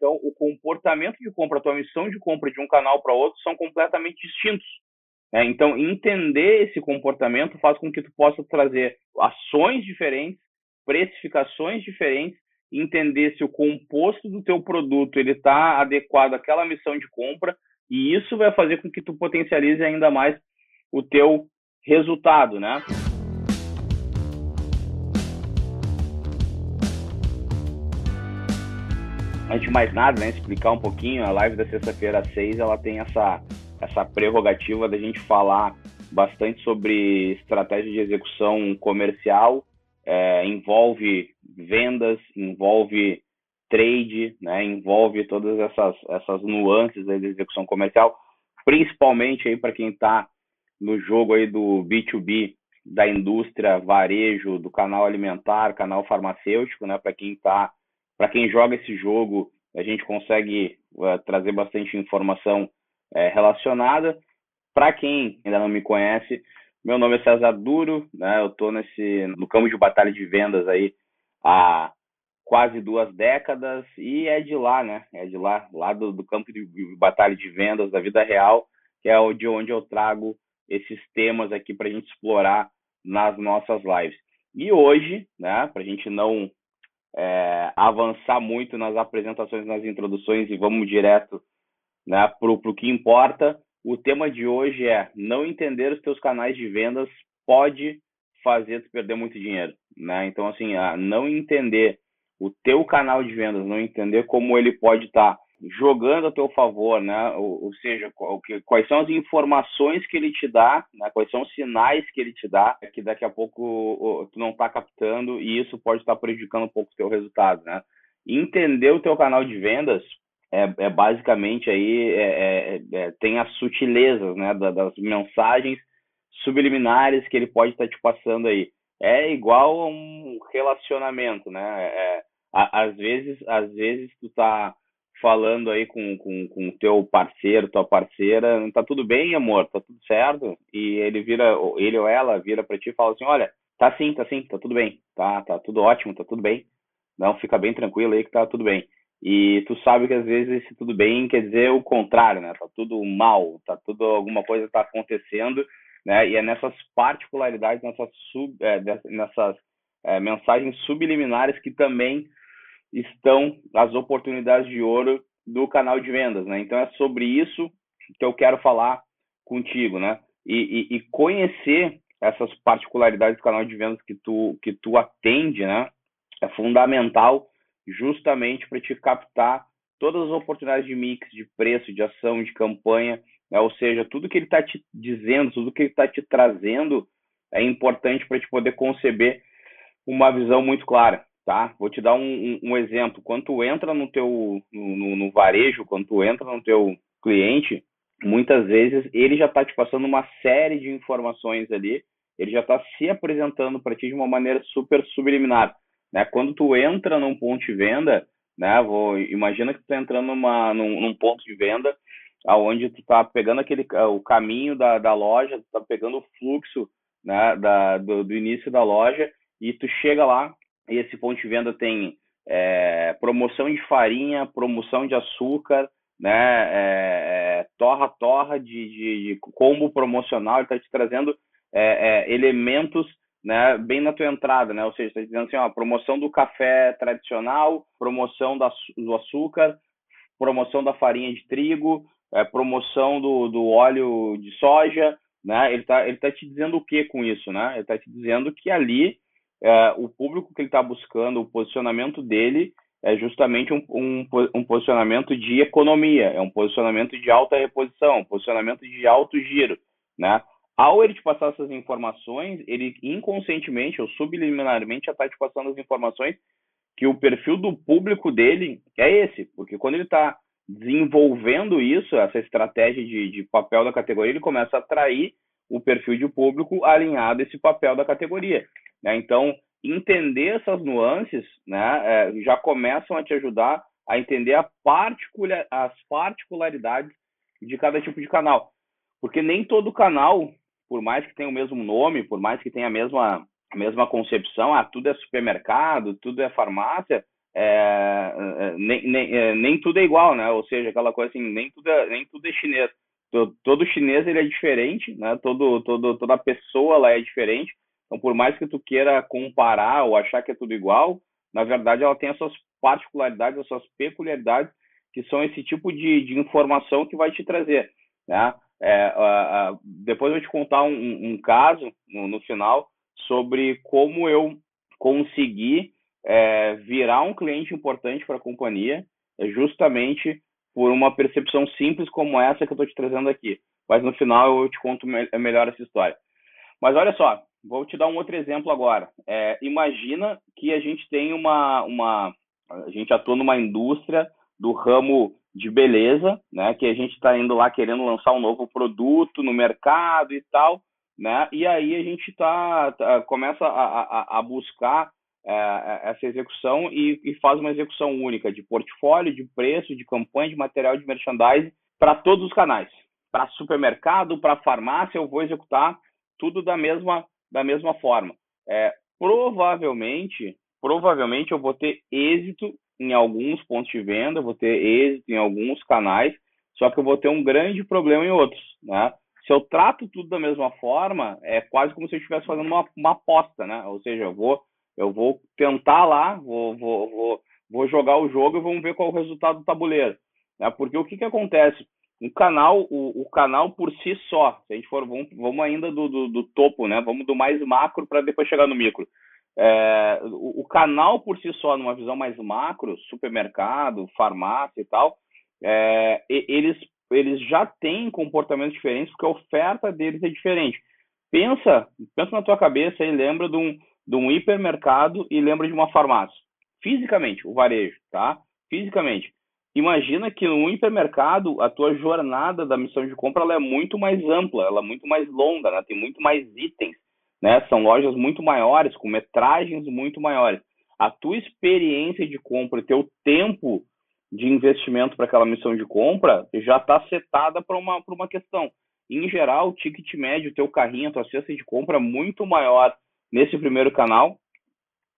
Então, o comportamento de compra, a tua missão de compra de um canal para outro são completamente distintos. Né? Então, entender esse comportamento faz com que tu possa trazer ações diferentes, precificações diferentes, entender se o composto do teu produto ele está adequado àquela missão de compra e isso vai fazer com que tu potencialize ainda mais o teu resultado, né? Antes de mais nada, né, explicar um pouquinho, a live da sexta-feira às seis, ela tem essa, essa prerrogativa da gente falar bastante sobre estratégia de execução comercial, é, envolve vendas, envolve trade, né, envolve todas essas, essas nuances da execução comercial, principalmente aí para quem está no jogo aí do B2B, da indústria varejo, do canal alimentar, canal farmacêutico, né, para quem está para quem joga esse jogo, a gente consegue uh, trazer bastante informação uh, relacionada. Para quem ainda não me conhece, meu nome é César Duro, né? Eu estou nesse no campo de batalha de vendas aí há quase duas décadas e é de lá, né? É de lá, lá do, do campo de batalha de vendas da vida real, que é de onde eu trago esses temas aqui para a gente explorar nas nossas lives. E hoje, né, para a gente não é, avançar muito nas apresentações, nas introduções e vamos direto né, para o que importa. O tema de hoje é não entender os teus canais de vendas pode fazer tu perder muito dinheiro, né? Então assim, não entender o teu canal de vendas, não entender como ele pode estar tá jogando a teu favor, né? Ou, ou seja, qual, que, quais são as informações que ele te dá, né? quais são os sinais que ele te dá, que daqui a pouco tu não está captando e isso pode estar tá prejudicando um pouco o teu resultado, né? Entender o teu canal de vendas é, é basicamente aí é, é, é tem as sutilezas, né? das mensagens subliminares que ele pode estar tá te passando aí. É igual a um relacionamento, né? É, às vezes, às vezes tu tá falando aí com, com, com o teu parceiro, tua parceira, tá tudo bem, amor, tá tudo certo? E ele vira, ele ou ela vira para ti e fala assim, olha, tá sim, tá sim, tá tudo bem, tá, tá tudo ótimo, tá tudo bem. Não, fica bem tranquilo aí que tá tudo bem. E tu sabe que às vezes esse tudo bem quer dizer o contrário, né? Tá tudo mal, tá tudo, alguma coisa tá acontecendo, né? E é nessas particularidades, nessas, sub, é, nessas é, mensagens subliminares que também estão as oportunidades de ouro do canal de vendas, né? Então é sobre isso que eu quero falar contigo, né? E, e, e conhecer essas particularidades do canal de vendas que tu que tu atende, né? É fundamental justamente para te captar todas as oportunidades de mix, de preço, de ação, de campanha, né? ou seja, tudo que ele está te dizendo, tudo que ele está te trazendo é importante para te poder conceber uma visão muito clara tá? Vou te dar um, um, um exemplo. Quando tu entra no teu no, no, varejo, quando tu entra no teu cliente, muitas vezes ele já está te passando uma série de informações ali, ele já está se apresentando para ti de uma maneira super subliminar, né? Quando tu entra num ponto de venda, né? Vou, imagina que tu tá entrando numa, num, num ponto de venda aonde tu tá pegando aquele o caminho da, da loja, tu tá pegando o fluxo né, da, do, do início da loja e tu chega lá esse ponto de venda tem é, promoção de farinha, promoção de açúcar, né, é, é, torra torra de, de, de, combo promocional, ele está te trazendo é, é, elementos né, bem na tua entrada, né, ou seja, está dizendo assim, ó, promoção do café tradicional, promoção da, do açúcar, promoção da farinha de trigo, é, promoção do, do óleo de soja, né, ele está ele tá te dizendo o que com isso, né, ele está te dizendo que ali é, o público que ele está buscando, o posicionamento dele é justamente um, um, um, posicionamento de economia, é um posicionamento de alta reposição, um posicionamento de alto giro, né? Ao ele te passar essas informações, ele inconscientemente ou subliminarmente já está te passando as informações que o perfil do público dele é esse, porque quando ele está desenvolvendo isso, essa estratégia de, de papel da categoria, ele começa a atrair o perfil de público alinhado a esse papel da categoria. Né? Então, entender essas nuances né, é, já começam a te ajudar a entender a particular, as particularidades de cada tipo de canal. Porque nem todo canal, por mais que tenha o mesmo nome, por mais que tenha a mesma, a mesma concepção, ah, tudo é supermercado, tudo é farmácia, é, é, nem, nem, é, nem tudo é igual, né? Ou seja, aquela coisa assim, nem tudo é, nem tudo é chinês. Todo, chinês ele é diferente, né? Todo, todo, toda pessoa lá é diferente. Então, por mais que tu queira comparar ou achar que é tudo igual, na verdade ela tem as suas particularidades, as suas peculiaridades, que são esse tipo de, de informação que vai te trazer, né? É, depois eu vou te contar um, um caso no, no, final sobre como eu consegui é, virar um cliente importante para a companhia, justamente por uma percepção simples como essa que eu estou te trazendo aqui. Mas no final eu te conto me melhor essa história. Mas olha só, vou te dar um outro exemplo agora. É, imagina que a gente tem uma, uma. A gente atua numa indústria do ramo de beleza, né? Que a gente está indo lá querendo lançar um novo produto no mercado e tal, né? E aí a gente tá, tá começa a, a, a buscar é, é, essa execução e, e, faz uma execução única de portfólio, de preço, de campanha, de material de merchandising para todos os canais. Para supermercado, para farmácia, eu vou executar tudo da mesma, da mesma forma. É, provavelmente, provavelmente eu vou ter êxito em alguns pontos de venda, vou ter êxito em alguns canais, só que eu vou ter um grande problema em outros, né? Se eu trato tudo da mesma forma, é quase como se eu estivesse fazendo uma, uma aposta, né? Ou seja, eu vou eu vou tentar lá, vou, vou, vou, vou jogar o jogo e vamos ver qual é o resultado do tabuleiro. Né? Porque o que, que acontece? Um canal, o, o canal por si só, se a gente for, vamos, vamos ainda do, do, do topo, né? Vamos do mais macro para depois chegar no micro. É, o, o, canal por si só, numa visão mais macro, supermercado, farmácia e tal, é, eles, eles já têm comportamentos diferentes porque a oferta deles é diferente. Pensa, pensa na tua cabeça e lembra de um, de um hipermercado e lembra de uma farmácia. Fisicamente, o varejo, tá? Fisicamente. Imagina que no hipermercado a tua jornada da missão de compra ela é muito mais ampla, ela é muito mais longa, né? tem muito mais itens, né? São lojas muito maiores, com metragens muito maiores. A tua experiência de compra, teu tempo de investimento para aquela missão de compra já está setada para uma, uma questão. Em geral, o ticket médio, teu carrinho, a tua cesta de compra é muito maior nesse primeiro canal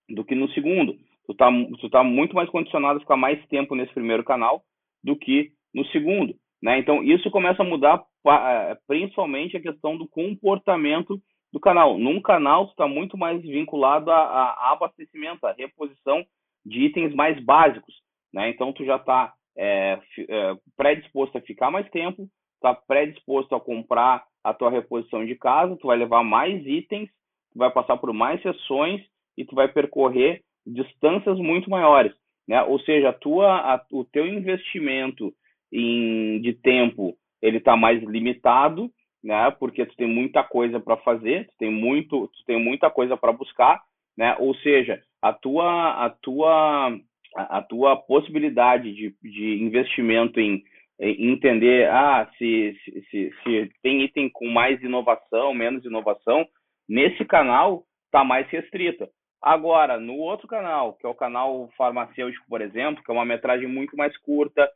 do que no segundo. Tu tá, tu tá muito mais condicionado a ficar mais tempo nesse primeiro canal do que no segundo. Né? Então, isso começa a mudar é, principalmente a questão do comportamento do canal. Num canal, tu está muito mais vinculado a, a, abastecimento, a reposição de itens mais básicos. Né? Então, tu já está é, é, predisposto a ficar mais tempo, está predisposto a comprar a tua reposição de casa, tu vai levar mais itens tu vai passar por mais sessões e tu vai percorrer distâncias muito maiores, né? Ou seja, a tua, a, o teu investimento em, de tempo ele está mais limitado, né? Porque tu tem muita coisa para fazer, tu tem muito, tu tem muita coisa para buscar, né? Ou seja, a tua, a tua, a tua possibilidade de, de investimento em, em entender, ah, se, se, se, se tem item com mais inovação, menos inovação, Nesse canal está mais restrita. Agora, no outro canal, que é o canal farmacêutico, por exemplo, que é uma metragem muito mais curta,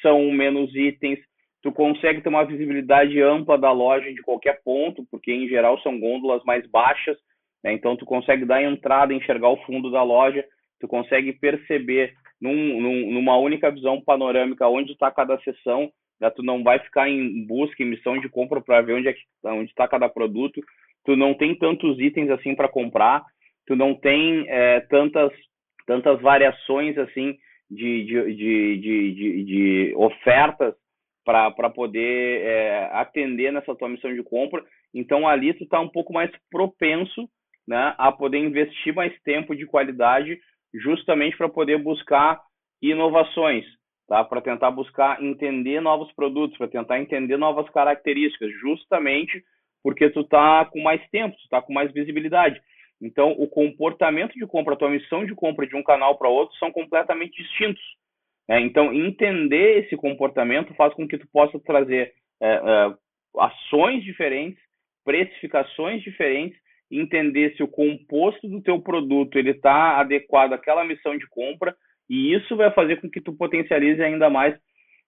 são menos itens, tu consegue ter uma visibilidade ampla da loja de qualquer ponto, porque em geral são gôndolas mais baixas, né? então tu consegue dar entrada, enxergar o fundo da loja, tu consegue perceber num, num, numa única visão panorâmica onde está cada seção, né? tu não vai ficar em busca, em missão de compra para ver onde é está cada produto, tu não tem tantos itens assim para comprar, tu não tem é, tantas, tantas variações assim de, de, de, de, de ofertas para poder é, atender nessa tua missão de compra. Então ali tu está um pouco mais propenso né, a poder investir mais tempo de qualidade justamente para poder buscar inovações, tá? para tentar buscar entender novos produtos, para tentar entender novas características, justamente porque tu tá com mais tempo, tu tá com mais visibilidade. Então, o comportamento de compra, a tua missão de compra de um canal para outro são completamente distintos. Né? Então, entender esse comportamento faz com que tu possa trazer é, é, ações diferentes, precificações diferentes, entender se o composto do teu produto ele está adequado àquela missão de compra e isso vai fazer com que tu potencialize ainda mais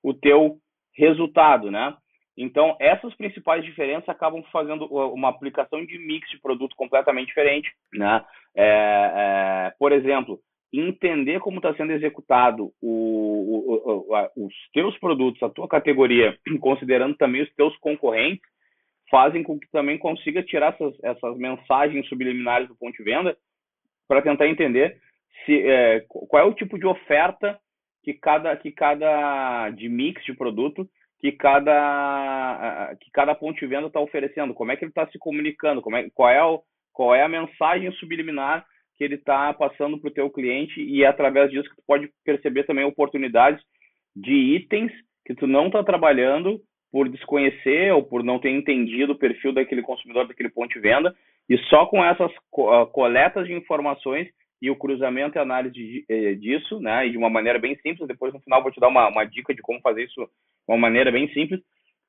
o teu resultado, né? Então, essas principais diferenças acabam fazendo uma aplicação de mix de produto completamente diferente. Né? É, é, por exemplo, entender como está sendo executado o, o, a, os teus produtos, a tua categoria, considerando também os teus concorrentes, fazem com que também consiga tirar essas, essas mensagens subliminares do ponto de venda para tentar entender se, é, qual é o tipo de oferta que cada, que cada de mix de produto que cada que cada ponto de venda está oferecendo, como é que ele está se comunicando, como é, qual, é o, qual é a mensagem subliminar que ele está passando para o teu cliente? E é através disso que tu pode perceber também oportunidades de itens que tu não está trabalhando por desconhecer ou por não ter entendido o perfil daquele consumidor, daquele ponto de venda, e só com essas ah, coletas de informações e o cruzamento e análise eh, disso, né, e de uma maneira bem simples, depois no final vou te dar uma, uma dica de como fazer isso de uma maneira bem simples,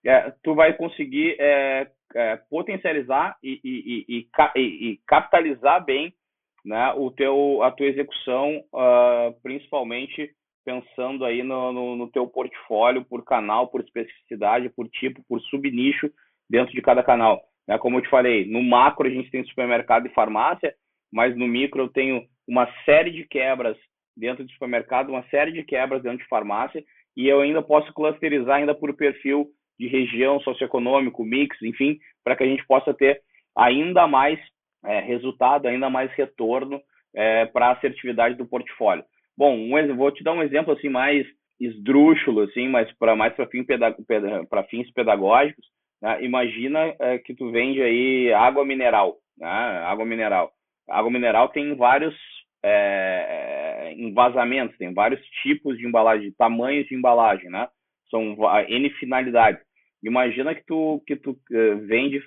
é, tu vai conseguir é, é, potencializar e, e, e, e, capitalizar bem né, o teu, a tua execução, uh, principalmente pensando aí no, no, no, teu portfólio por canal, por especificidade, por tipo, por subnicho dentro de cada canal. Né? Como eu te falei, no macro a gente tem supermercado e farmácia, mas no micro eu tenho uma série de quebras dentro de supermercado, uma série de quebras dentro de farmácia, e eu ainda posso clusterizar ainda por perfil de região, socioeconômico, mix, enfim, para que a gente possa ter ainda mais é, resultado, ainda mais retorno é, para a assertividade do portfólio. Bom, um, vou te dar um exemplo assim mais esdrúxulo, assim, mas para mais para fim fins pedagógicos. Né? Imagina é, que tu vende aí água mineral, né? água mineral. água mineral tem vários é, envasamentos, tem vários tipos de embalagem, tamanhos de embalagem, né? São n finalidades. Imagina que tu que tu uh, vende,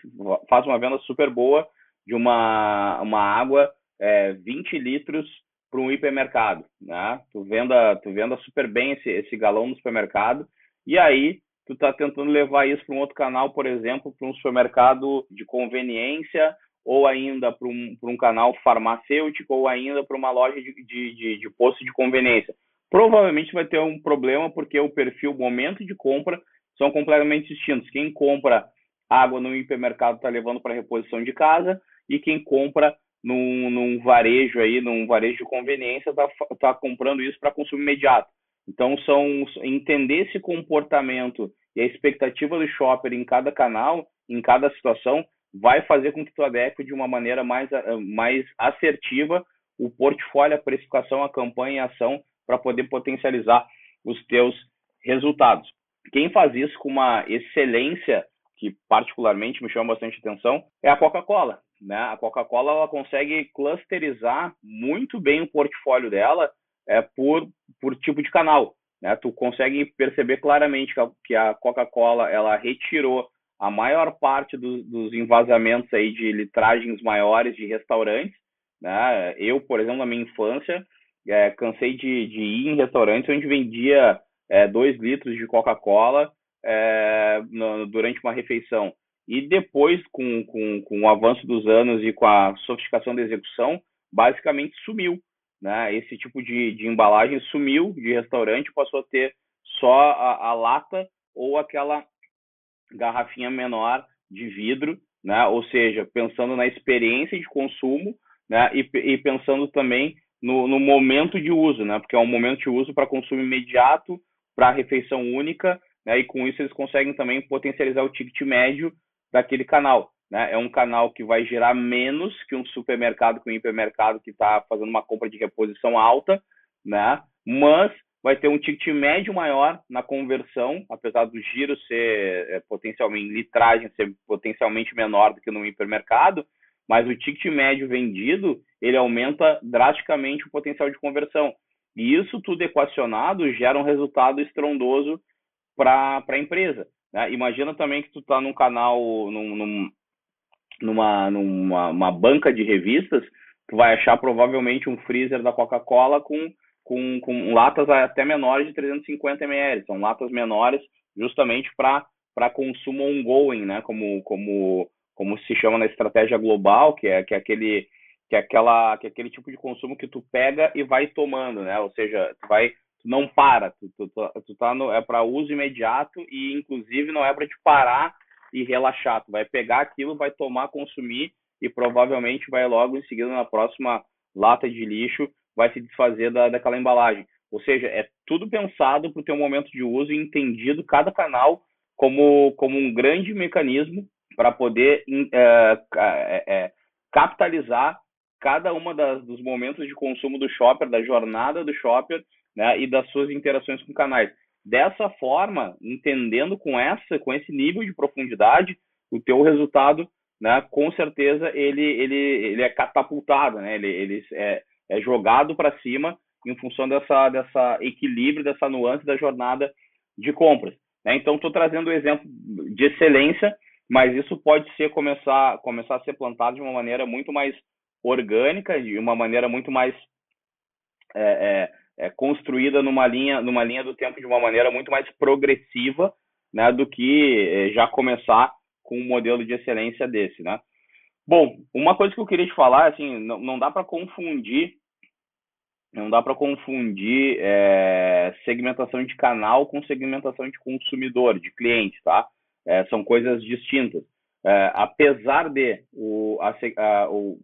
faz uma venda super boa de uma, uma água é, 20 litros para um hipermercado, né? Tu venda, tu venda super bem esse, esse galão no supermercado e aí tu está tentando levar isso para um outro canal, por exemplo, para um supermercado de conveniência ou ainda para um, um canal farmacêutico ou ainda para uma loja de, de, de, de posto de conveniência. Provavelmente vai ter um problema porque o perfil, o momento de compra são completamente distintos. Quem compra água no hipermercado está levando para reposição de casa e quem compra num, num, varejo aí, num varejo de conveniência, está tá comprando isso para consumo imediato. Então, são entender esse comportamento e a expectativa do shopper em cada canal, em cada situação, vai fazer com que tu adeque de uma maneira mais, mais assertiva o portfólio, a precificação, a campanha e a ação para poder potencializar os teus resultados. Quem faz isso com uma excelência que particularmente me chama bastante atenção é a Coca-Cola. Né? A Coca-Cola ela consegue clusterizar muito bem o portfólio dela é, por, por tipo de canal. Né? Tu consegue perceber claramente que a, Coca-Cola ela retirou a maior parte do, dos envasamentos aí de litragens maiores de restaurantes. Né? Eu, por exemplo, na minha infância, é, cansei de, de ir em restaurantes onde vendia é, dois litros de Coca-Cola é, durante uma refeição. E depois, com, com, com o avanço dos anos e com a sofisticação da execução, basicamente sumiu. Né? Esse tipo de, de embalagem sumiu de restaurante, passou a ter só a, a lata ou aquela garrafinha menor de vidro, né? ou seja, pensando na experiência de consumo né? e, e pensando também no, no momento de uso, né? porque é um momento de uso para consumo imediato, para refeição única, né? E com isso eles conseguem também potencializar o ticket médio daquele canal. Né? É um canal que vai gerar menos que um supermercado, que um hipermercado que está fazendo uma compra de reposição alta, né? Mas vai ter um ticket médio maior na conversão, apesar do giro ser é, potencialmente litragem ser potencialmente menor do que no hipermercado, mas o ticket médio vendido ele aumenta drasticamente o potencial de conversão. E isso tudo equacionado gera um resultado estrondoso para a empresa. Né? Imagina também que tu está num canal, num, num, numa, numa banca de revistas, tu vai achar provavelmente um freezer da Coca-Cola com, com, com latas até menores de 350 ml. São latas menores justamente para consumo ongoing, né? como, como, como se chama na estratégia global, que é, que é aquele que é aquela que é aquele tipo de consumo que tu pega e vai tomando, né? Ou seja, tu vai tu não para, tu, tu, tu, tá no, é para uso imediato e inclusive não é para te parar e relaxar, tu vai pegar aquilo, vai tomar, consumir e provavelmente vai logo em seguida na próxima lata de lixo vai se desfazer da, daquela embalagem. Ou seja, é tudo pensado para o teu momento de uso e entendido cada canal como, como um grande mecanismo para poder é, é, é, capitalizar cada uma das, dos momentos de consumo do shopper, da jornada do shopper, né, e das suas interações com canais. Dessa forma, entendendo com essa, com esse nível de profundidade, o teu resultado, né, com certeza ele ele ele é catapultado, né? Ele ele é, é jogado para cima em função dessa dessa equilíbrio, dessa nuance da jornada de compras. Né? Então, estou trazendo o um exemplo de excelência, mas isso pode ser começar começar a ser plantado de uma maneira muito mais orgânica, de uma maneira muito mais é, é, é, construída numa linha, numa linha do tempo de uma maneira muito mais progressiva, né, do que é, já começar com um modelo de excelência desse, né? Bom, uma coisa que eu queria te falar, assim, não, não dá para confundir, não dá para confundir é, segmentação de canal com segmentação de consumidor, de cliente, tá? É, são coisas distintas. É, apesar de o, a, a, o,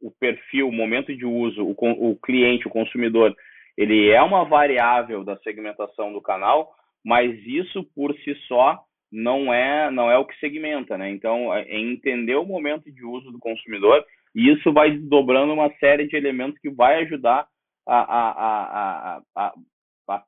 o perfil, o momento de uso, o, o cliente, o consumidor, ele é uma variável da segmentação do canal, mas isso por si só não é não é o que segmenta, né? Então, é, é entender o momento de uso do consumidor e isso vai desdobrando uma série de elementos que vai ajudar a, a, a,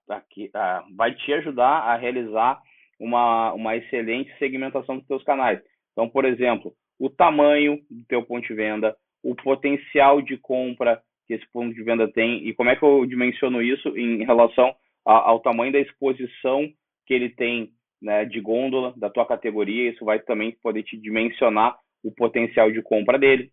vai te ajudar a realizar uma, uma excelente segmentação dos teus canais. Então, por exemplo, o tamanho do teu ponto de venda, o potencial de compra que esse ponto de venda tem e como é que eu dimensiono isso em relação ao tamanho da exposição que ele tem né, de gôndola da tua categoria, isso vai também poder te dimensionar o potencial de compra dele,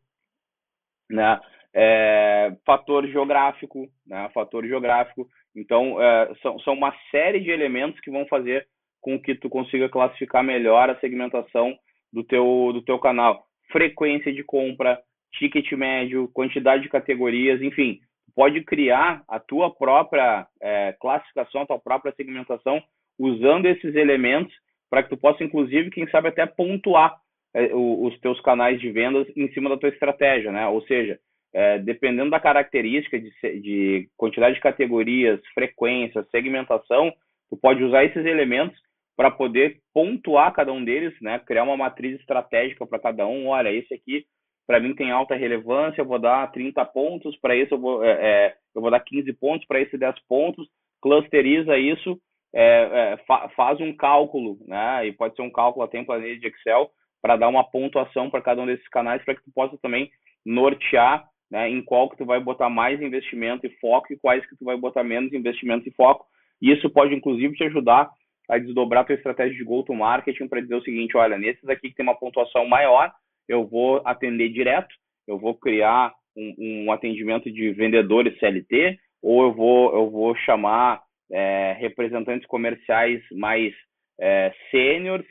né? É, fator geográfico, né? Fator geográfico. Então, é, são, são uma série de elementos que vão fazer com que tu consiga classificar melhor a segmentação do teu, do teu canal. Frequência de compra, ticket médio, quantidade de categorias, enfim, pode criar a tua própria é, classificação, a tua própria segmentação usando esses elementos para que tu possa, inclusive, quem sabe até pontuar é, os teus canais de vendas em cima da tua estratégia, né? Ou seja, é, dependendo da característica de, de, quantidade de categorias, frequência, segmentação, tu pode usar esses elementos para poder pontuar cada um deles, né? Criar uma matriz estratégica para cada um. Olha, esse aqui para mim tem alta relevância, eu vou dar 30 pontos, para esse eu vou, é, é, eu vou dar 15 pontos, para esse 10 pontos, clusteriza isso é, é, fa faz um cálculo, né? E pode ser um cálculo até em planilha de Excel para dar uma pontuação para cada um desses canais para que tu possa também nortear, né? Em qual que tu vai botar mais investimento e foco e quais que tu vai botar menos investimento e foco. E isso pode inclusive te ajudar a desdobrar a tua estratégia de go-to-marketing para dizer o seguinte, olha, nesses aqui que tem uma pontuação maior, eu vou atender direto, eu vou criar um, um atendimento de vendedores CLT, ou eu vou, eu vou chamar é, representantes comerciais mais é, sêniores,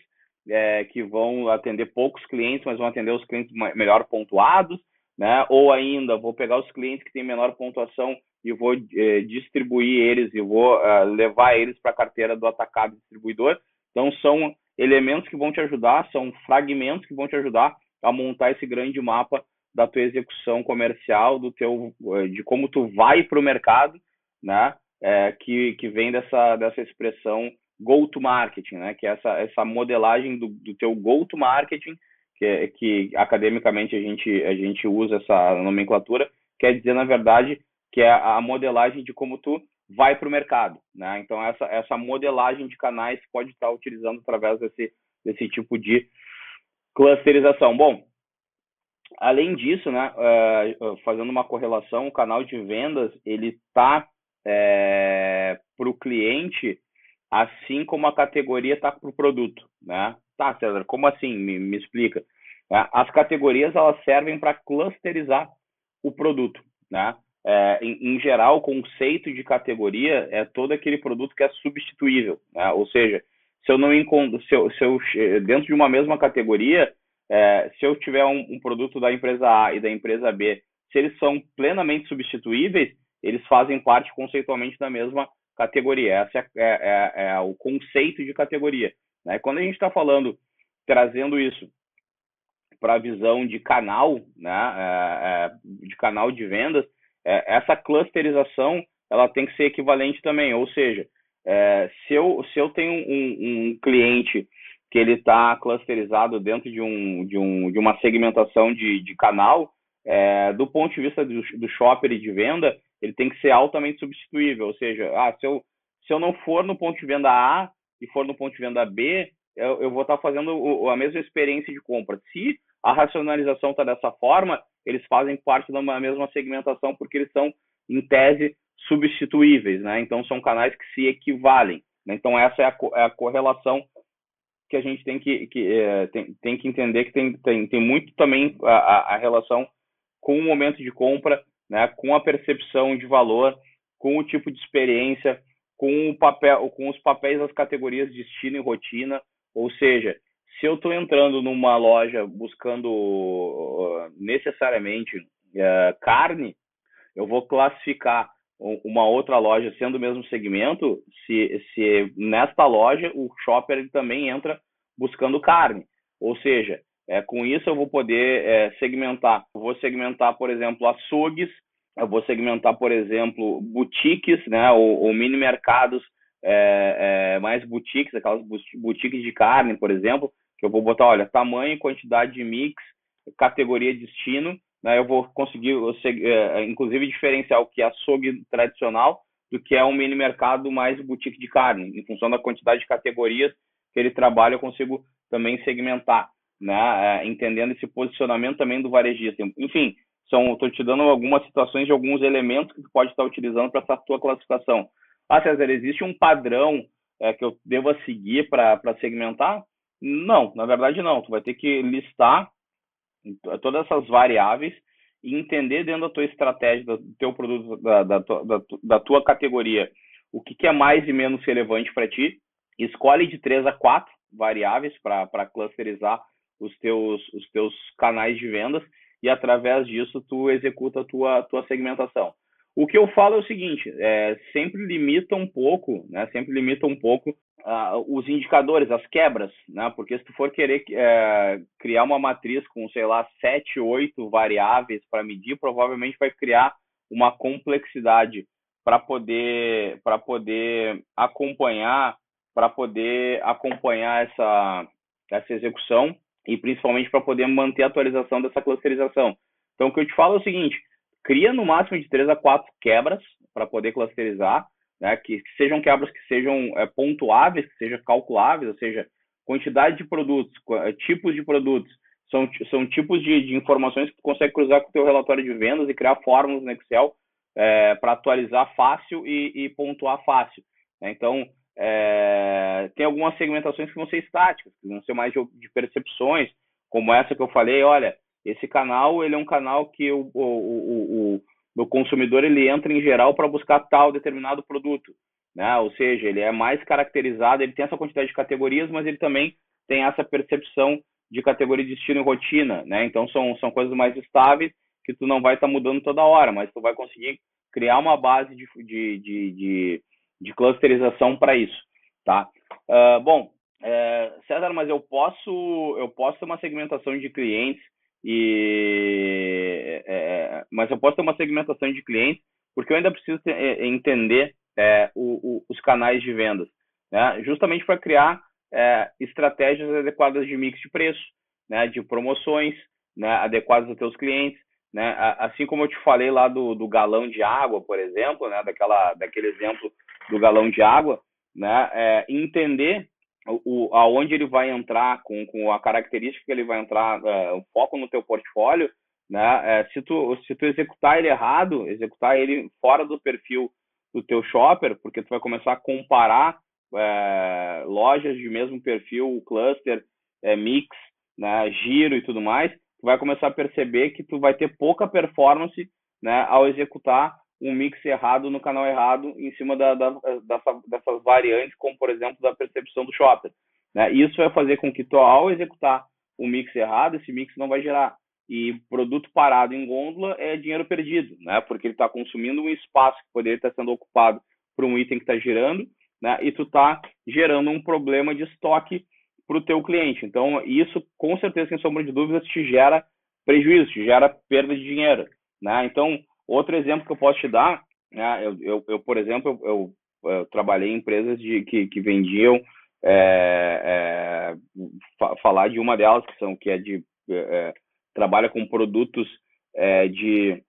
é, que vão atender poucos clientes, mas vão atender os clientes melhor pontuados, né? Ou ainda vou pegar os clientes que têm menor pontuação e vou é, distribuir eles e vou uh, levar eles para a carteira do atacado distribuidor. Então são elementos que vão te ajudar, são fragmentos que vão te ajudar a montar esse grande mapa da tua execução comercial, do teu, é, de como tu vai para o mercado, né? é, que, que vem dessa, dessa expressão go-to-marketing, né? que é essa, essa modelagem do, do teu go-to-marketing, que, que academicamente a gente, a gente usa essa nomenclatura, quer dizer, na verdade, que é a modelagem de como tu vai para o mercado. Né? Então, essa, essa modelagem de canais pode estar utilizando através desse, desse tipo de clusterização. Bom, além disso, né, uh, fazendo uma correlação, o canal de vendas ele está é, para o cliente, assim como a categoria está para o produto, né? Tá, César, como assim? Me, me explica. É, as categorias elas servem para clusterizar o produto, né? É, em, em, geral, o conceito de categoria é todo aquele produto que é substituível, né? Ou seja, se eu não encontro, se eu, se eu dentro de uma mesma categoria, é, se eu tiver um, um, produto da empresa A e da empresa B, se eles são plenamente substituíveis, eles fazem parte conceitualmente da mesma categoria. Esse é, é, é, é o conceito de categoria. Né? Quando a gente está falando, trazendo isso para a visão de canal, né, é, é, de canal de vendas, é, essa clusterização ela tem que ser equivalente também, ou seja, se, eu, se eu tenho um, um cliente que ele está clusterizado dentro de, um, de, um, de uma segmentação de, de canal, é, do ponto de vista do, do shopper e de venda, ele tem que ser altamente substituível, ou seja, ah, se, eu, se eu não for no ponto de venda A e for no ponto de venda B, eu, eu vou estar tá fazendo o, a mesma experiência de compra. Se a racionalização está dessa forma, eles fazem parte da mesma segmentação porque eles são, em tese, substituíveis, né? Então são canais que se equivalem. Né? Então essa é a, é a, correlação que a gente tem que, que é, tem, tem, que entender que tem, tem, tem muito também a, a, relação com o momento de compra, né? Com a percepção de valor, com o tipo de experiência, com o papel, com os papéis das categorias de destino e rotina. Ou seja, se eu estou entrando numa loja buscando uh, necessariamente uh, carne, eu vou classificar uma outra loja sendo o mesmo segmento, se, se nesta loja o shopper ele também entra buscando carne. Ou seja, é, com isso eu vou poder é, segmentar. Eu vou segmentar, por exemplo, açougues, eu vou segmentar, por exemplo, boutiques, né, ou, ou mini mercados é, é, mais boutiques, aquelas boutiques de carne, por exemplo, que eu vou botar, olha, tamanho, quantidade de mix, categoria destino, né, eu vou conseguir, eu, é, inclusive, diferenciar o que é açougue tradicional do que é um mini mercado mais boutique de carne. Em função da quantidade de categorias que ele trabalha, eu consigo também segmentar, né, é, entendendo esse posicionamento também do varejista. Enfim, estou te dando algumas situações de alguns elementos que tu pode estar utilizando para essa tua classificação. Ah, César, existe um padrão é, que eu deva seguir para segmentar? Não, na verdade não. Tu vai ter que listar todas essas variáveis e entender dentro da tua estratégia, do teu produto, da, da, da, da tua categoria, o que, que, é mais e menos relevante para ti. Escolhe de três a quatro variáveis para clusterizar os teus, os teus canais de vendas e através disso tu executa a tua, tua segmentação. O que eu falo é o seguinte, é, sempre limita um pouco, né? Sempre limita um pouco uh, os indicadores, as quebras, né? Porque se tu for querer é, criar uma matriz com, sei lá, sete, oito variáveis para medir, provavelmente vai criar uma complexidade para poder para poder acompanhar para poder acompanhar essa essa execução e principalmente para poder manter a atualização dessa clusterização. Então o que eu te falo é o seguinte, cria no máximo de três a quatro quebras para poder clusterizar, né, que, que, sejam quebras que sejam é, pontuáveis, que sejam calculáveis, ou seja, quantidade de produtos, é, tipos de produtos, são, são tipos de, de, informações que tu consegue cruzar com o teu relatório de vendas e criar fórmulas no Excel é, para atualizar fácil e, e pontuar fácil. Né? Então, é, tem algumas segmentações que vão ser estáticas, que vão ser mais de, de percepções, como essa que eu falei, olha, esse canal ele é um canal que o, o, o, o consumidor ele entra em geral para buscar tal determinado produto, né? Ou seja, ele é mais caracterizado, ele tem essa quantidade de categorias, mas ele também tem essa percepção de categoria de estilo e rotina, né? Então são, são coisas mais estáveis que tu não vai estar tá mudando toda hora, mas tu vai conseguir criar uma base de, de, de, de, de clusterização para isso, tá? Uh, bom, é, César, mas eu posso eu posso ter uma segmentação de clientes e é, é, mas eu posso ter uma segmentação de clientes porque eu ainda preciso ter, é, entender é, o, o, os canais de vendas, né? justamente para criar é, estratégias adequadas de mix de preço, né? de promoções né? adequadas aos teus clientes, né? assim como eu te falei lá do, do galão de água, por exemplo, né? Daquela, daquele exemplo do galão de água, né? É, entender o, aonde ele vai entrar, com, com a característica que ele vai entrar, é, o foco no teu portfólio, né? É, se, tu, se tu executar ele errado, executar ele fora do perfil do teu shopper, porque tu vai começar a comparar é, lojas de mesmo perfil, cluster, mix, né, giro e tudo mais, tu vai começar a perceber que tu vai ter pouca performance né, ao executar um mix errado no canal errado em cima da, da, dessa, dessas variantes, como por exemplo da percepção do shopper. Né? Isso vai fazer com que tu, ao executar um mix errado, esse mix não vai gerar. E produto parado em gôndola é dinheiro perdido, né? porque ele está consumindo um espaço que poderia estar sendo ocupado por um item que está girando, né? e tu está gerando um problema de estoque para o teu cliente. Então, isso, com certeza, sem sombra de dúvidas, te gera prejuízo, te gera perda de dinheiro. Né? Então, Outro exemplo que eu posso te dar, né, eu, eu, eu por exemplo, eu, eu, trabalhei em empresas de, que, que vendiam, é, é, fa falar de uma delas, que, são, que é de, é, trabalha com produtos é, de,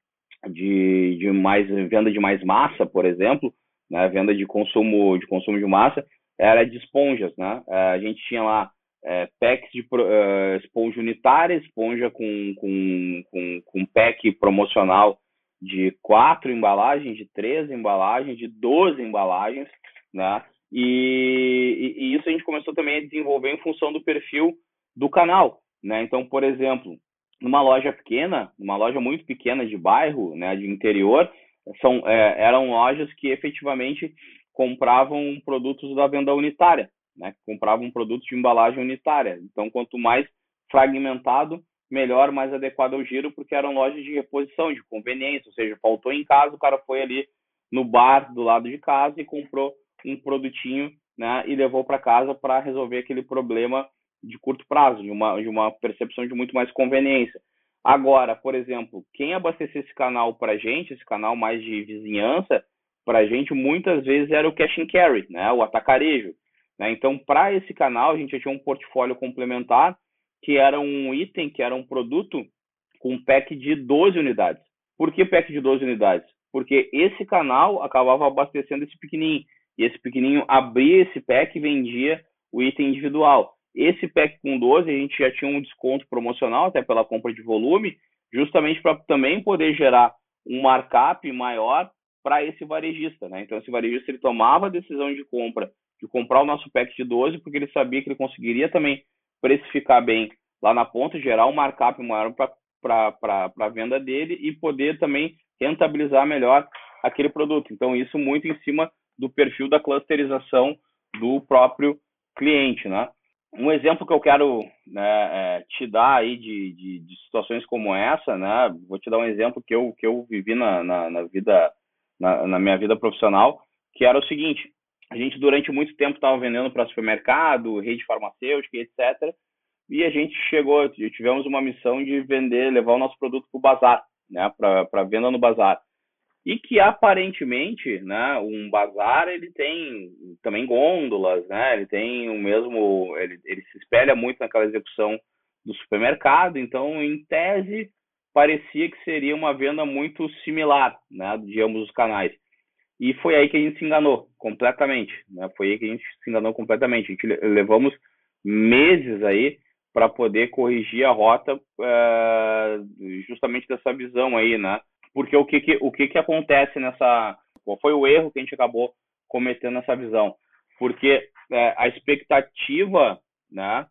de, de mais, venda de mais massa, por exemplo, né, venda de consumo, de consumo de massa, era de esponjas, né? É, a gente tinha lá é, packs de uh, esponja unitária, esponja com, com, com, com pack promocional de quatro embalagens, de três embalagens, de 12 embalagens, né? E, e, isso a gente começou também a desenvolver em função do perfil do canal, né? Então, por exemplo, numa loja pequena, numa loja muito pequena de bairro, né, de interior, são, é, eram lojas que efetivamente compravam produtos da venda unitária, né? Compravam produtos de embalagem unitária. Então, quanto mais fragmentado, melhor, mais adequado ao giro, porque eram lojas de reposição, de conveniência, ou seja, faltou em casa, o cara foi ali no bar do lado de casa e comprou um produtinho, né, e levou para casa para resolver aquele problema de curto prazo, de uma, de uma percepção de muito mais conveniência. Agora, por exemplo, quem abastecer esse canal para gente, esse canal mais de vizinhança, para gente muitas vezes era o cash and carry, né, o atacarejo. Né? Então, para esse canal, a gente já tinha um portfólio complementar que era um item, que era um produto com um pack de 12 unidades. Por que pack de 12 unidades? Porque esse canal acabava abastecendo esse pequenininho. E esse pequenininho abria esse pack e vendia o item individual. Esse pack com 12, a gente já tinha um desconto promocional, até pela compra de volume, justamente para também poder gerar um markup maior para esse varejista. Né? Então, esse varejista ele tomava a decisão de compra, de comprar o nosso pack de 12, porque ele sabia que ele conseguiria também precificar bem lá na ponta, gerar um markup maior para a venda dele e poder também rentabilizar melhor aquele produto. Então, isso muito em cima do perfil da clusterização do próprio cliente, né? Um exemplo que eu quero né, é, te dar aí de, de, de, situações como essa, né? Vou te dar um exemplo que eu, que eu vivi na, na, na vida, na, na minha vida profissional, que era o seguinte: a gente durante muito tempo estava vendendo para supermercado, rede farmacêutica, etc. E a gente chegou, tivemos uma missão de vender, levar o nosso produto para o bazar, né? Para venda no bazar e que aparentemente, né, um bazar ele tem também gôndolas, né, ele tem o mesmo, ele, ele se espelha muito naquela execução do supermercado, então em tese parecia que seria uma venda muito similar, né, de ambos os canais. E foi aí que a gente se enganou completamente, né? Foi aí que a gente se enganou completamente. A gente levamos meses aí para poder corrigir a rota uh, justamente dessa visão aí, né? Porque o que, que, o que, que acontece nessa. Qual foi o erro que a gente acabou cometendo nessa visão? Porque é, a expectativa, né?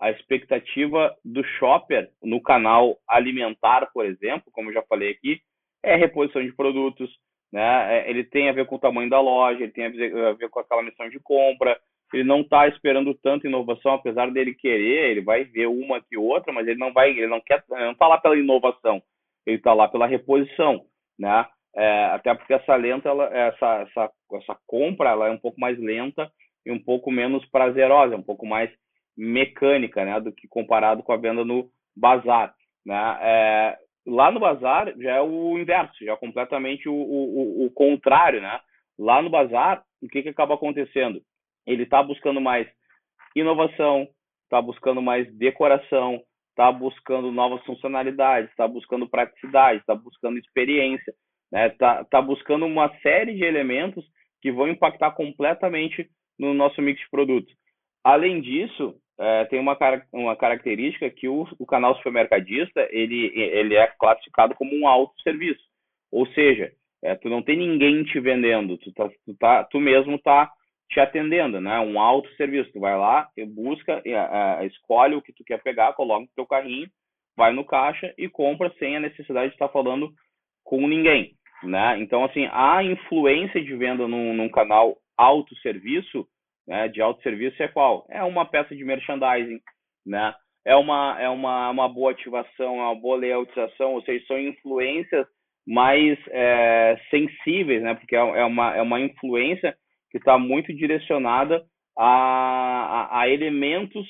A expectativa do shopper no canal alimentar, por exemplo, como eu já falei aqui, é reposição de produtos, né? É, ele tem a ver com o tamanho da loja, ele tem a ver com aquela missão de compra, ele não está esperando tanta inovação, apesar dele querer, ele vai ver uma que outra, mas ele não vai, ele não quer, ele não está lá pela inovação, ele está lá pela reposição, né? É, até porque essa lenta, ela, essa, essa, essa compra, ela é um pouco mais lenta e um pouco menos prazerosa, um pouco mais mecânica, né? Do que comparado com a venda no bazar, né? É, lá no bazar já é o inverso, já é completamente o, o, o contrário, né? Lá no bazar, o que, que acaba acontecendo? Ele está buscando mais inovação, está buscando mais decoração, está buscando novas funcionalidades, está buscando praticidade, está buscando experiência, está né? Tá, tá buscando uma série de elementos que vão impactar completamente no nosso mix de produtos. Além disso, é, tem uma, uma característica que o, o canal supermercadista ele, ele é classificado como um autosserviço. Ou seja, é, tu não tem ninguém te vendendo, tu, tá, tu, tá, tu mesmo está te atendendo, né? Um autosserviço. Tu vai lá, busca, escolhe o que tu quer pegar, coloca no teu carrinho, vai no caixa e compra sem a necessidade de estar falando com ninguém, né? Então, assim, a influência de venda num, num canal autosserviço, né, de autosserviço é qual? É uma peça de merchandising, né? É uma, é uma, uma boa ativação, é uma boa layoutização, ou seja, são influências mais é, sensíveis, né? Porque é, é uma, é uma influência que está muito direcionada a, a, a, elementos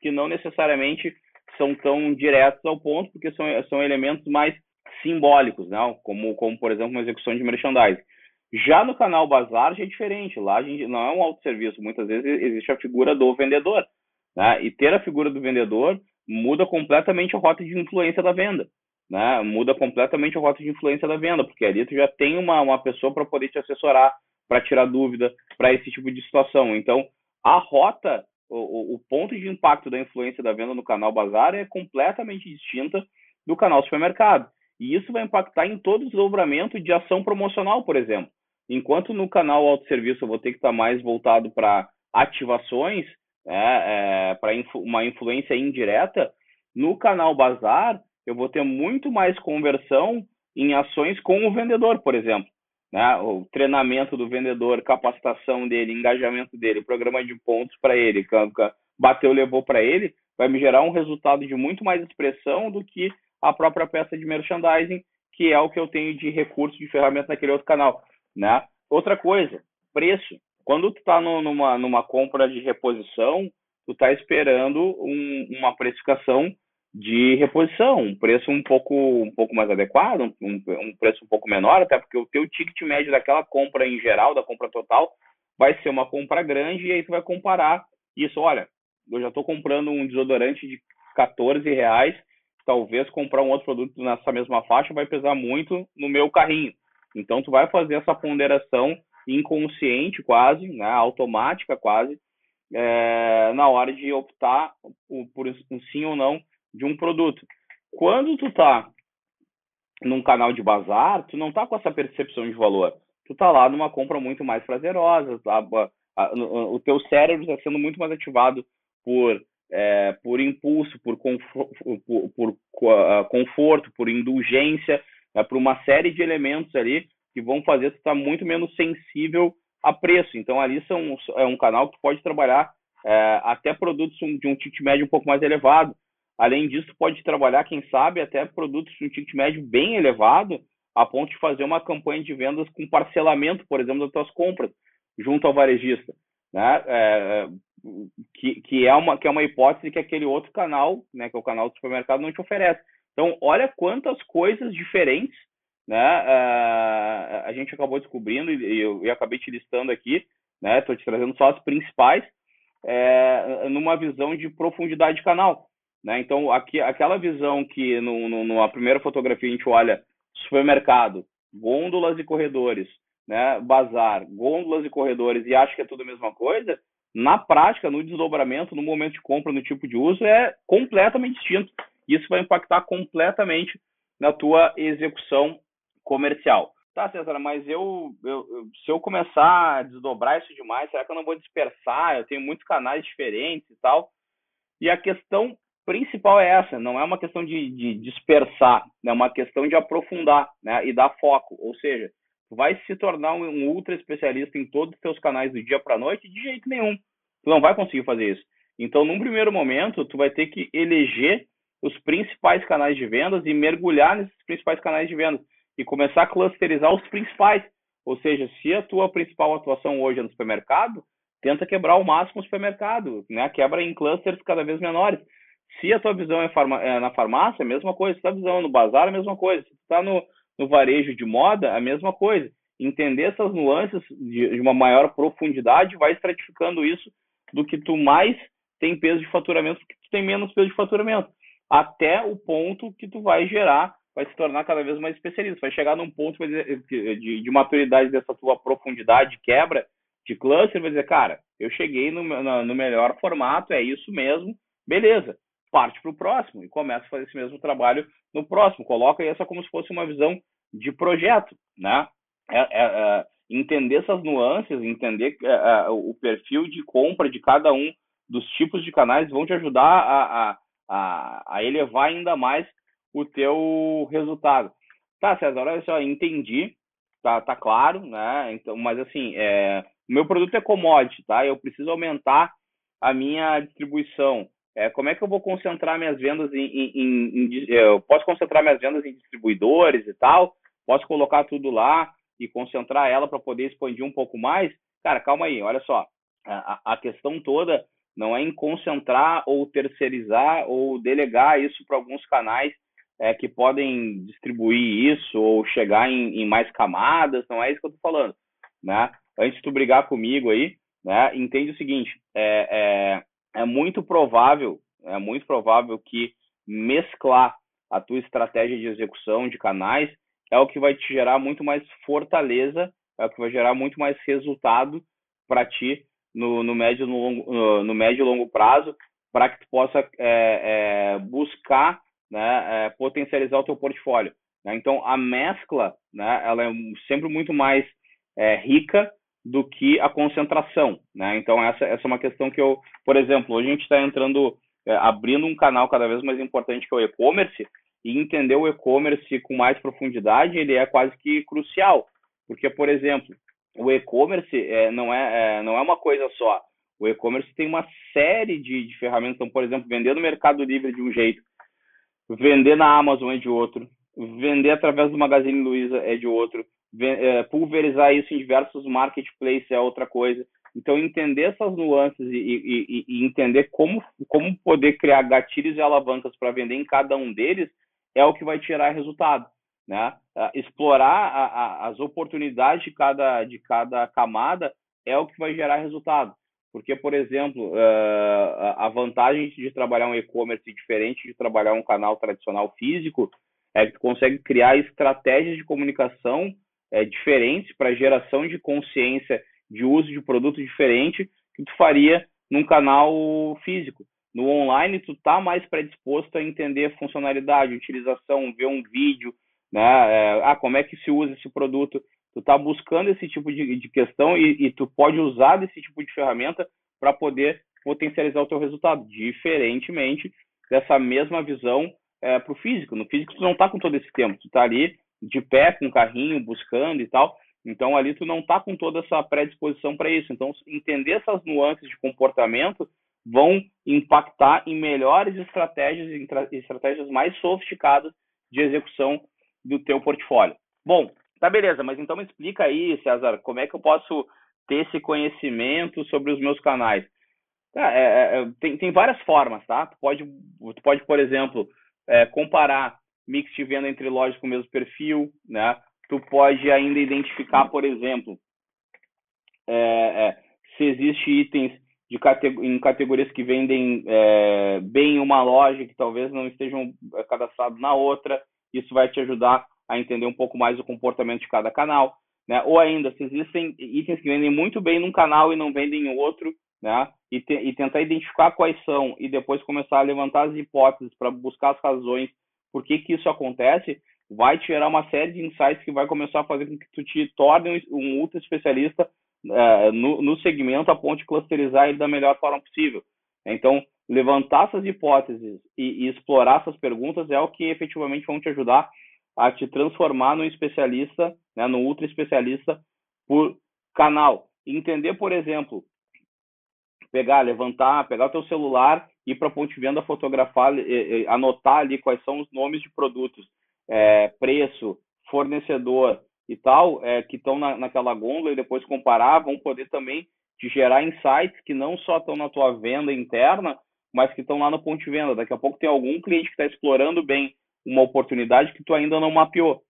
que não necessariamente são tão diretos ao ponto, porque são, são elementos mais simbólicos, né? Como, como por exemplo, uma execução de merchandising. Já no canal Bazar já é diferente. Lá a gente não é um autosserviço. Muitas vezes existe a figura do vendedor. Né? E ter a figura do vendedor muda completamente a rota de influência da venda. Né? Muda completamente a rota de influência da venda, porque ali tu já tem uma, uma pessoa para poder te assessorar, para tirar dúvida, para esse tipo de situação. Então, a rota, o, o ponto de impacto da influência da venda no canal Bazar é completamente distinta do canal supermercado. E isso vai impactar em todo o desdobramento de ação promocional, por exemplo. Enquanto no canal autosserviço eu vou ter que estar mais voltado para ativações, é, é, para influ uma influência indireta, no canal Bazar eu vou ter muito mais conversão em ações com o vendedor, por exemplo. Né? O treinamento do vendedor, capacitação dele, engajamento dele, programa de pontos para ele, bateu, levou para ele, vai me gerar um resultado de muito mais expressão do que a própria peça de merchandising, que é o que eu tenho de recurso, de ferramenta naquele outro canal. Né? Outra coisa, preço. Quando tu está numa, numa compra de reposição, tu está esperando um, uma precificação de reposição, um preço um pouco, um pouco mais adequado, um, um preço um pouco menor, até porque o teu ticket médio daquela compra em geral, da compra total, vai ser uma compra grande e aí tu vai comparar isso. Olha, eu já estou comprando um desodorante de 14 reais, talvez comprar um outro produto nessa mesma faixa vai pesar muito no meu carrinho. Então tu vai fazer essa ponderação inconsciente quase, né, automática quase, é, na hora de optar por, um sim ou não de um produto. Quando tu tá num canal de bazar, tu não tá com essa percepção de valor. Tu tá lá numa compra muito mais prazerosa, tá? o teu cérebro está sendo muito mais ativado por é, por impulso, por, conforto, por, por uh, conforto, por indulgência, né, por uma série de elementos ali que vão fazer tu estar tá muito menos sensível a preço. Então ali são, é um canal que pode trabalhar é, até produtos de um ticket médio um pouco mais elevado, Além disso, pode trabalhar, quem sabe, até produtos de um ticket médio bem elevado, a ponto de fazer uma campanha de vendas com parcelamento, por exemplo, das suas compras, junto ao varejista. Né? É, que, que, é uma, que é uma hipótese que aquele outro canal, né, que é o canal do supermercado, não te oferece. Então, olha quantas coisas diferentes né, é, a gente acabou descobrindo, e eu, eu acabei te listando aqui, estou né, te trazendo só as principais, é, numa visão de profundidade de canal. Né? Então, aqui, aquela visão que no, no, na primeira fotografia a gente olha supermercado, gôndolas e corredores, né? bazar, gôndolas e corredores e acha que é tudo a mesma coisa, na prática, no desdobramento, no momento de compra, no tipo de uso, é completamente distinto. Isso vai impactar completamente na tua execução comercial. Tá, César, mas eu, eu, se eu começar a desdobrar isso demais, será que eu não vou dispersar? Eu tenho muitos canais diferentes e tal. E a questão principal é essa, não é uma questão de, de dispersar, é uma questão de aprofundar né, e dar foco. Ou seja, vai se tornar um, um ultra especialista em todos os teus canais do dia para a noite de jeito nenhum. Tu não vai conseguir fazer isso. Então, num primeiro momento, tu vai ter que eleger os principais canais de vendas e mergulhar nesses principais canais de vendas e começar a clusterizar os principais. Ou seja, se a tua principal atuação hoje é no supermercado, tenta quebrar ao máximo o supermercado, né? Quebra em clusters cada vez menores. Se a tua visão é, farma, é na farmácia, a mesma coisa. Se a tua visão é no bazar, a mesma coisa. Se tu está no, no varejo de moda, a mesma coisa. Entender essas nuances de, de uma maior profundidade vai estratificando isso do que tu mais tem peso de faturamento, porque tu tem menos peso de faturamento. Até o ponto que tu vai gerar, vai se tornar cada vez mais especialista. Vai chegar num ponto de, de maturidade dessa tua profundidade, quebra de cluster, vai dizer, cara, eu cheguei no, no, melhor formato, é isso mesmo, beleza parte para o próximo e começa a fazer esse mesmo trabalho no próximo. Coloca essa como se fosse uma visão de projeto, né? É, é, é, entender essas nuances, entender é, é, o perfil de compra de cada um dos tipos de canais vão te ajudar a, a, a, a elevar ainda mais o teu resultado. Tá, César, olha só, entendi, tá, tá claro, né? Então, mas assim, é, o meu produto é commodity, tá? Eu preciso aumentar a minha distribuição. É, como é que eu vou concentrar minhas vendas em, em, em, em, Eu posso concentrar minhas vendas em distribuidores e tal? Posso colocar tudo lá e concentrar ela para poder expandir um pouco mais? Cara, calma aí, olha só. A, a questão toda não é em concentrar ou terceirizar ou delegar isso para alguns canais é, que podem distribuir isso ou chegar em, em, mais camadas, não é isso que eu tô falando, né? Antes de tu brigar comigo aí, né? Entende o seguinte, é, é, é muito provável, é muito provável que mesclar a tua estratégia de execução de canais é o que vai te gerar muito mais fortaleza, é o que vai gerar muito mais resultado para ti no, no, médio, no, longo, no, no médio e longo prazo, para que tu possa é, é, buscar né, é, potencializar o teu portfólio. Né? Então, a mescla, né, ela é sempre muito mais é, rica do que a concentração, né? Então, essa, essa é uma questão que eu, por exemplo, hoje a gente está entrando, é, abrindo um canal cada vez mais importante que é o e-commerce, e entender o e-commerce com mais profundidade, ele é quase que crucial, porque, por exemplo, o e-commerce é, não, é, é, não é uma coisa só. O e-commerce tem uma série de, de ferramentas. Então, por exemplo, vender no Mercado Livre de um jeito, vender na Amazon é de outro, vender através do Magazine Luiza é de outro, é, pulverizar isso em diversos marketplaces é outra coisa. Então, entender essas nuances e, e, e entender como, como poder criar gatilhos e alavancas para vender em cada um deles é o que vai tirar resultado. Né? Explorar a, a, as oportunidades de cada, de cada camada é o que vai gerar resultado. Porque, por exemplo, uh, a vantagem de trabalhar um e-commerce diferente de trabalhar um canal tradicional físico é que tu consegue criar estratégias de comunicação é, diferentes para geração de consciência de uso de produto diferente que tu faria num canal físico. No online, tu tá mais predisposto a entender funcionalidade, utilização, ver um vídeo, né? É, ah, como é que se usa esse produto? Tu tá buscando esse tipo de, de questão e, e tu pode usar desse tipo de ferramenta para poder potencializar o teu resultado, diferentemente dessa mesma visão é, para o físico. No físico tu não tá com todo esse tempo, tu tá ali de pé com o carrinho, buscando e tal. Então ali tu não tá com toda essa predisposição para isso. Então entender essas nuances de comportamento vão impactar em melhores estratégias estratégias mais sofisticadas de execução do teu portfólio. Bom, tá beleza, mas então me explica aí, César, como é que eu posso ter esse conhecimento sobre os meus canais? É, é, é, tem, tem várias formas, tá? Tu pode, tu pode por exemplo, é, comparar mix de venda entre lojas com o mesmo perfil, né? Tu pode ainda identificar, por exemplo, é, é, se existe itens de em categorias que vendem bem em uma loja que talvez não estejam cadastrados na outra. Isso vai te ajudar a entender um pouco mais o comportamento de cada canal. Né? Ou ainda, se existem itens que vendem muito bem num canal e não vendem em outro, né? e, te, e tentar identificar quais são e depois começar a levantar as hipóteses para buscar as razões por que, que isso acontece, vai te gerar uma série de insights que vai começar a fazer com que tu te torne um ultra especialista uh, no, no segmento a ponto de clusterizar ele da melhor forma possível. Então, levantar essas hipóteses e, e, explorar essas perguntas é o que efetivamente vão te ajudar a te transformar no especialista, né, no ultra especialista por canal. Entender, por exemplo, pegar, levantar, pegar o teu celular, ir para a ponte de venda, fotografar, anotar ali quais são os nomes de produtos, é, preço, fornecedor, e tal, é, que estão na, naquela gôndola e depois comparar, vão poder também te gerar insights que não só estão na tua venda interna, mas que estão lá no ponto de venda. Daqui a pouco tem algum cliente que está explorando bem uma oportunidade que tu ainda não mapeou,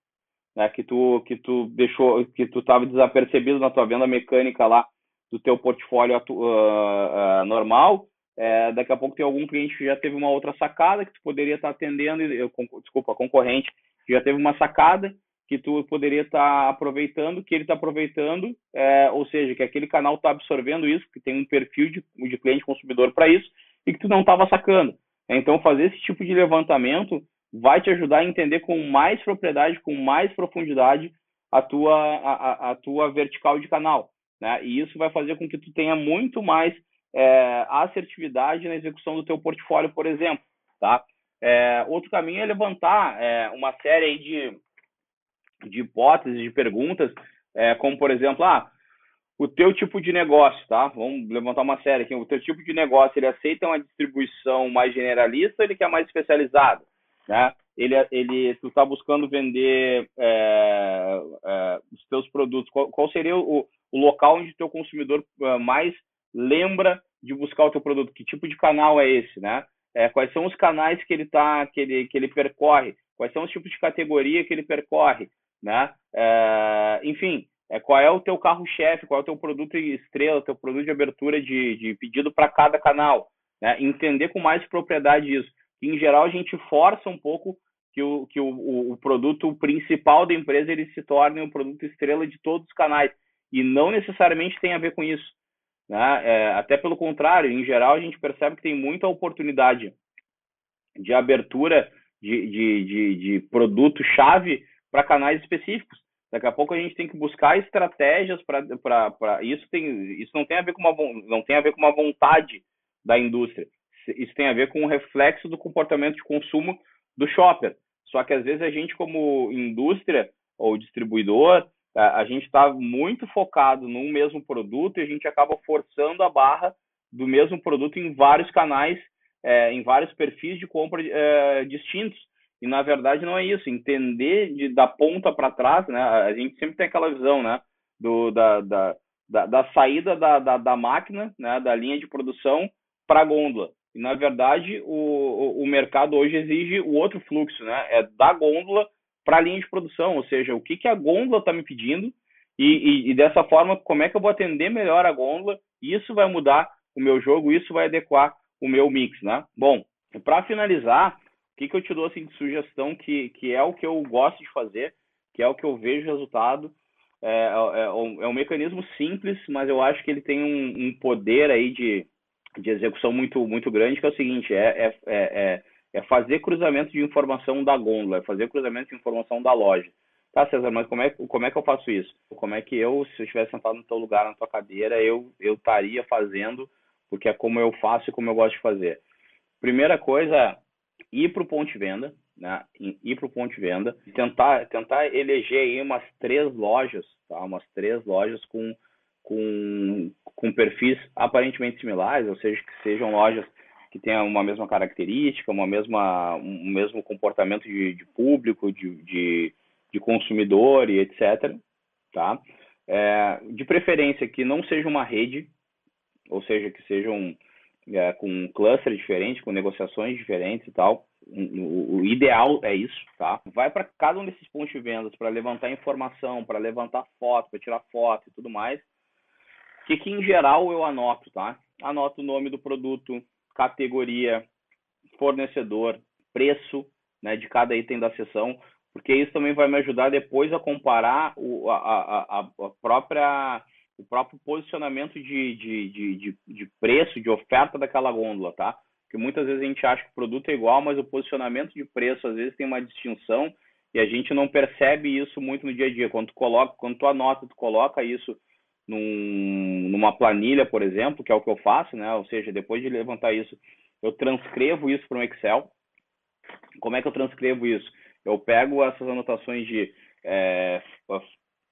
né? Que tu que tu deixou, que tu estava desapercebido na tua venda mecânica lá do teu portfólio uh, uh, normal. É, daqui a pouco tem algum cliente que já teve uma outra sacada que tu poderia estar tá atendendo, eu, desculpa, concorrente que já teve uma sacada que tu poderia estar tá aproveitando, que ele está aproveitando, é, ou seja, que aquele canal está absorvendo isso, que tem um perfil de, de cliente consumidor para isso, e que tu não estava sacando. Então, fazer esse tipo de levantamento vai te ajudar a entender com mais propriedade, com mais profundidade a tua, a, a tua vertical de canal. Né? E isso vai fazer com que tu tenha muito mais é, assertividade na execução do teu portfólio, por exemplo. Tá? É, outro caminho é levantar é, uma série de de hipóteses, de perguntas, é, como por exemplo, ah, o teu tipo de negócio, tá? Vamos levantar uma série aqui. O teu tipo de negócio, ele aceita uma distribuição mais generalista ou ele quer mais especializada, né? Ele, ele, tu está buscando vender é, é, os teus produtos. Qual, qual seria o, o, local onde o teu consumidor é, mais lembra de buscar o teu produto? Que tipo de canal é esse, né? É, quais são os canais que ele tá, que ele, que ele percorre? quais são os tipos de categoria que ele percorre, né? É, enfim, é, qual é o teu carro-chefe, qual é o teu produto estrela, teu produto de abertura de, de pedido para cada canal, né? Entender com mais propriedade isso. Em geral, a gente força um pouco que o, que o, o produto principal da empresa ele se torne um produto estrela de todos os canais e não necessariamente tem a ver com isso. Né? É, até pelo contrário, em geral, a gente percebe que tem muita oportunidade de abertura de, de, de, de produto-chave para canais específicos. Daqui a pouco a gente tem que buscar estratégias para isso tem isso não tem a ver com uma não tem a ver com uma vontade da indústria. Isso tem a ver com o reflexo do comportamento de consumo do shopper. Só que às vezes a gente como indústria ou distribuidor a gente está muito focado num mesmo produto e a gente acaba forçando a barra do mesmo produto em vários canais, é, em vários perfis de compra é, distintos. E na verdade não é isso. Entender de, da ponta para trás, né? A gente sempre tem aquela visão, né? Do, da, da, da, da saída da, da, da, máquina, né? Da linha de produção para a gôndola. E na verdade o, o mercado hoje exige o outro fluxo, né? É da gôndola para a linha de produção, ou seja, o que, que a gôndola está me pedindo e, e, e, dessa forma, como é que eu vou atender melhor a gôndola, isso vai mudar o meu jogo, isso vai adequar o meu mix, né? Bom, para finalizar, o que, que eu te dou assim, de sugestão que, que é o que eu gosto de fazer, que é o que eu vejo resultado, é, é, é, um, é um mecanismo simples, mas eu acho que ele tem um, um poder aí de, de execução muito, muito grande, que é o seguinte, é, é, é, é é fazer cruzamento de informação da gôndola, é fazer cruzamento de informação da loja. Tá, César, mas como é, como é que eu faço isso? Como é que eu, se eu estivesse sentado no teu lugar, na tua cadeira, eu eu estaria fazendo, porque é como eu faço e como eu gosto de fazer. Primeira coisa é ir para o ponto de venda, né? Ir para o ponto de venda, tentar tentar eleger aí umas três lojas, tá? Umas três lojas com com, com perfis aparentemente similares, ou seja, que sejam lojas que tenha uma mesma característica, uma mesma, um mesmo comportamento de, de público, de, de, de, consumidor e etc. Tá? É, de preferência que não seja uma rede, ou seja, que sejam é, com um cluster diferente, com negociações diferentes e tal. O, ideal é isso, tá? Vai para cada um desses pontos de vendas para levantar informação, para levantar foto, para tirar foto e tudo mais. O que, que em geral eu anoto, tá? Anoto o nome do produto, categoria, fornecedor, preço né, de cada item da sessão, porque isso também vai me ajudar depois a comparar o, a, a, a própria, o próprio posicionamento de, de, de, de, preço, de oferta daquela gôndola, tá? Porque muitas vezes a gente acha que o produto é igual, mas o posicionamento de preço às vezes tem uma distinção e a gente não percebe isso muito no dia a dia. Quando tu coloca, quando tu anota, tu coloca isso num, numa planilha, por exemplo, que é o que eu faço, né? Ou seja, depois de levantar isso, eu transcrevo isso para um Excel. Como é que eu transcrevo isso? Eu pego essas anotações de é,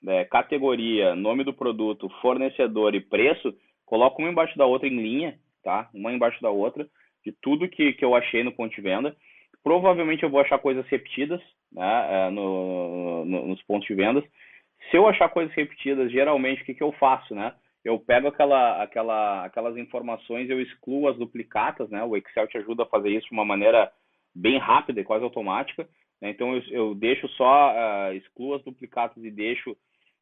é, categoria, nome do produto, fornecedor e preço, coloco uma embaixo da outra em linha, tá? Uma embaixo da outra, de tudo que, que eu achei no ponto de venda. Provavelmente eu vou achar coisas repetidas né, é, no, no, nos pontos de vendas se eu achar coisas repetidas, geralmente o que, que eu faço, né? Eu pego aquela, aquela, aquelas informações, eu excluo as duplicatas, né? O Excel te ajuda a fazer isso de uma maneira bem rápida e quase automática. Né? Então eu, eu deixo só, uh, excluo as duplicatas e deixo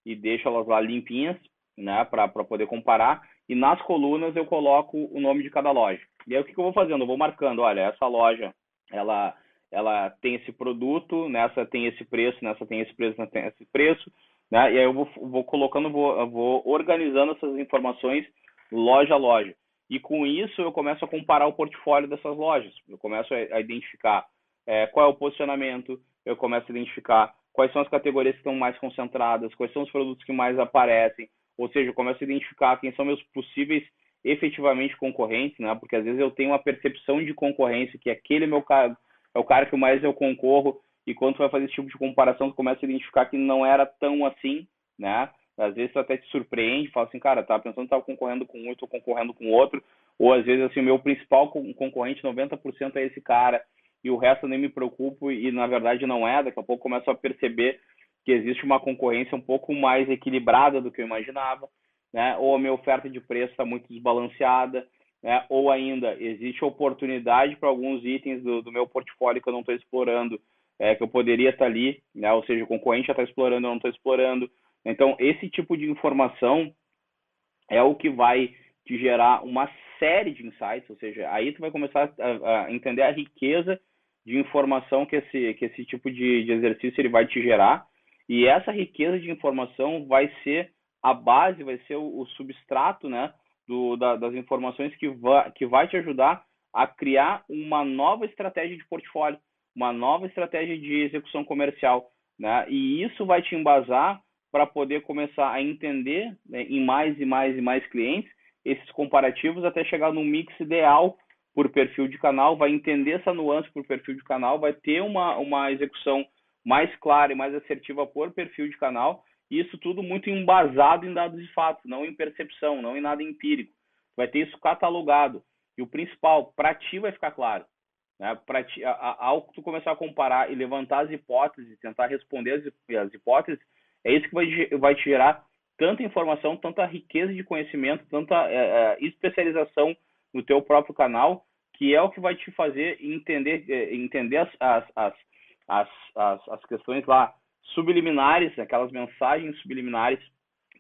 e deixo elas lá limpinhas, né? Para poder comparar. E nas colunas eu coloco o nome de cada loja. E aí o que, que eu vou fazendo? Eu vou marcando, olha, essa loja, ela ela tem esse produto, nessa tem esse preço, nessa tem esse preço, nessa tem esse preço né? E aí eu vou, vou colocando, vou, vou organizando essas informações loja a loja. E com isso eu começo a comparar o portfólio dessas lojas. Eu começo a, identificar é, qual é o posicionamento, eu começo a identificar quais são as categorias que estão mais concentradas, quais são os produtos que mais aparecem, ou seja, eu começo a identificar quem são meus possíveis efetivamente concorrentes, né? Porque às vezes eu tenho uma percepção de concorrência que aquele meu cara é o cara que mais eu concorro e quando tu vai fazer esse tipo de comparação, tu começa a identificar que não era tão assim, né? Às vezes tu até te surpreende, fala assim, cara, tava pensando que tava concorrendo com um, estou concorrendo com outro, ou às vezes assim, o meu principal concorrente, 90% é esse cara, e o resto eu nem me preocupo, e na verdade não é, daqui a pouco começo a perceber que existe uma concorrência um pouco mais equilibrada do que eu imaginava, né? Ou a minha oferta de preço está muito desbalanceada, né? Ou ainda existe oportunidade para alguns itens do, do meu portfólio que eu não estou explorando é, que eu poderia estar ali, né? Ou seja, o concorrente já está explorando, eu não estou explorando. Então, esse tipo de informação é o que vai te gerar uma série de insights, ou seja, aí tu vai começar a, a entender a riqueza de informação que esse, que esse tipo de, de exercício ele vai te gerar, e essa riqueza de informação vai ser a base, vai ser o, o substrato, né, do, da, das informações que, va, que vai te ajudar a criar uma nova estratégia de portfólio, uma nova estratégia de execução comercial, né, e isso vai te embasar para poder começar a entender né, em mais e mais e mais clientes esses comparativos até chegar no mix ideal por perfil de canal, vai entender essa nuance por perfil de canal, vai ter uma, uma execução mais clara e mais assertiva por perfil de canal, e isso tudo muito embasado em dados de fato, não em percepção, não em nada empírico. Vai ter isso catalogado. E o principal, para ti vai ficar claro. Né? Ti, ao tu começar a comparar e levantar as hipóteses, tentar responder as, as hipóteses, é isso que vai, vai te gerar tanta informação, tanta riqueza de conhecimento, tanta é, especialização no teu próprio canal, que é o que vai te fazer entender, é, entender as, as, as, as, as, questões lá subliminares, aquelas mensagens subliminares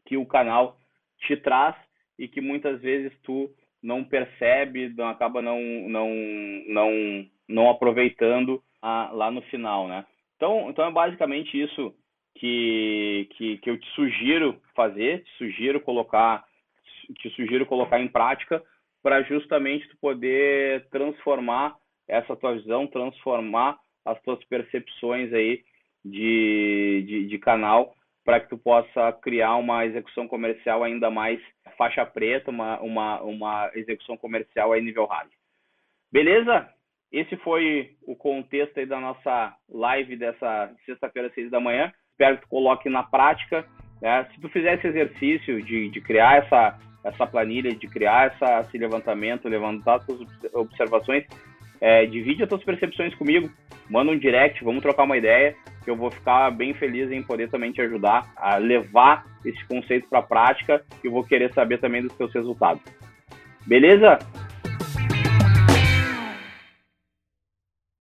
que o canal te traz e que muitas vezes tu não percebe, não acaba não não não não aproveitando a, lá no final, né? Então, então é basicamente isso que, que, que eu te sugiro fazer, te sugiro colocar, te sugiro colocar em prática para justamente tu poder transformar essa tua visão, transformar as tuas percepções aí de, de, de canal para que tu possa criar uma execução comercial ainda mais faixa preta, uma, uma, uma execução comercial a nível hard. Beleza? Esse foi o contexto aí da nossa live dessa sexta-feira, seis da manhã espero que tu coloque na prática. Né? Se tu fizer esse exercício de, de criar essa, essa planilha, de criar essa, esse levantamento, levantar as tuas observações, é, divide as tuas percepções comigo, manda um direct, vamos trocar uma ideia, que eu vou ficar bem feliz em poder também te ajudar a levar esse conceito para a prática e vou querer saber também dos teus resultados. Beleza?